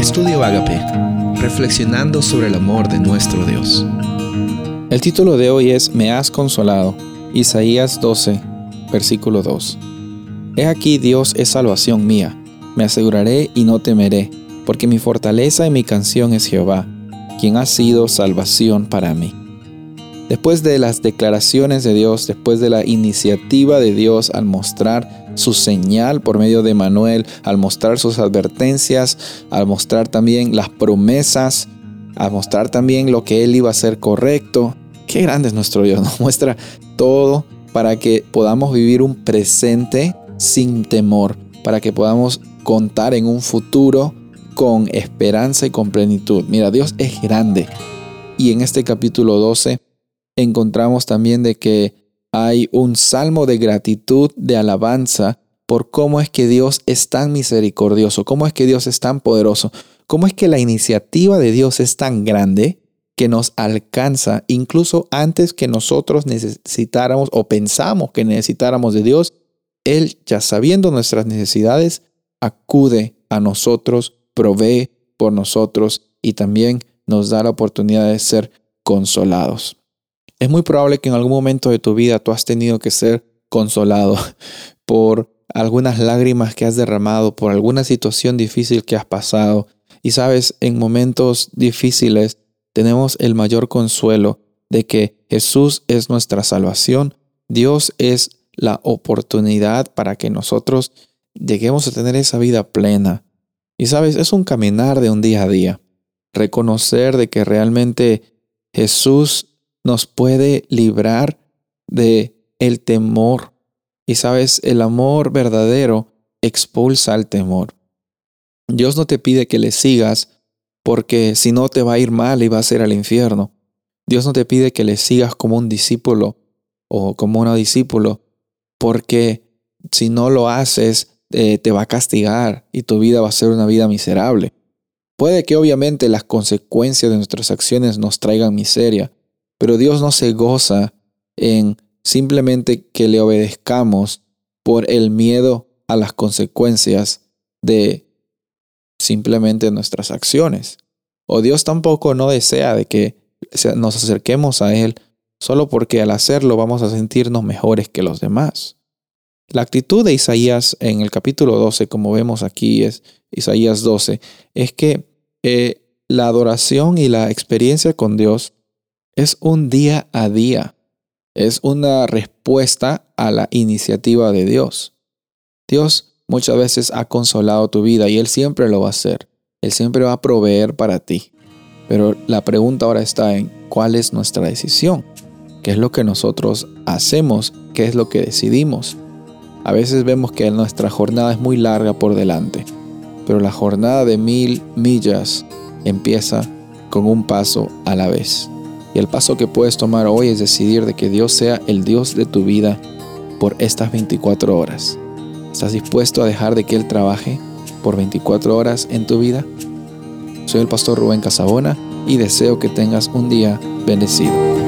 Estudio Agape, reflexionando sobre el amor de nuestro Dios. El título de hoy es Me has consolado, Isaías 12, versículo 2. He aquí Dios es salvación mía, me aseguraré y no temeré, porque mi fortaleza y mi canción es Jehová, quien ha sido salvación para mí. Después de las declaraciones de Dios, después de la iniciativa de Dios al mostrar su señal por medio de Manuel, al mostrar sus advertencias, al mostrar también las promesas, al mostrar también lo que Él iba a hacer correcto. Qué grande es nuestro Dios, nos muestra todo para que podamos vivir un presente sin temor, para que podamos contar en un futuro con esperanza y con plenitud. Mira, Dios es grande. Y en este capítulo 12 encontramos también de que hay un salmo de gratitud, de alabanza por cómo es que Dios es tan misericordioso, cómo es que Dios es tan poderoso, cómo es que la iniciativa de Dios es tan grande que nos alcanza incluso antes que nosotros necesitáramos o pensamos que necesitáramos de Dios. Él, ya sabiendo nuestras necesidades, acude a nosotros, provee por nosotros y también nos da la oportunidad de ser consolados. Es muy probable que en algún momento de tu vida tú has tenido que ser consolado por algunas lágrimas que has derramado, por alguna situación difícil que has pasado. Y sabes, en momentos difíciles tenemos el mayor consuelo de que Jesús es nuestra salvación, Dios es la oportunidad para que nosotros lleguemos a tener esa vida plena. Y sabes, es un caminar de un día a día. Reconocer de que realmente Jesús nos puede librar de el temor. Y sabes, el amor verdadero expulsa el temor. Dios no te pide que le sigas porque si no te va a ir mal y va a ser al infierno. Dios no te pide que le sigas como un discípulo o como una discípulo porque si no lo haces eh, te va a castigar y tu vida va a ser una vida miserable. Puede que obviamente las consecuencias de nuestras acciones nos traigan miseria, pero Dios no se goza en simplemente que le obedezcamos por el miedo a las consecuencias de simplemente nuestras acciones. O Dios tampoco no desea de que nos acerquemos a Él solo porque al hacerlo vamos a sentirnos mejores que los demás. La actitud de Isaías en el capítulo 12, como vemos aquí, es Isaías 12, es que eh, la adoración y la experiencia con Dios es un día a día. Es una respuesta a la iniciativa de Dios. Dios muchas veces ha consolado tu vida y Él siempre lo va a hacer. Él siempre va a proveer para ti. Pero la pregunta ahora está en cuál es nuestra decisión. ¿Qué es lo que nosotros hacemos? ¿Qué es lo que decidimos? A veces vemos que nuestra jornada es muy larga por delante, pero la jornada de mil millas empieza con un paso a la vez. Y el paso que puedes tomar hoy es decidir de que Dios sea el Dios de tu vida por estas 24 horas. ¿Estás dispuesto a dejar de que Él trabaje por 24 horas en tu vida? Soy el pastor Rubén Casabona y deseo que tengas un día bendecido.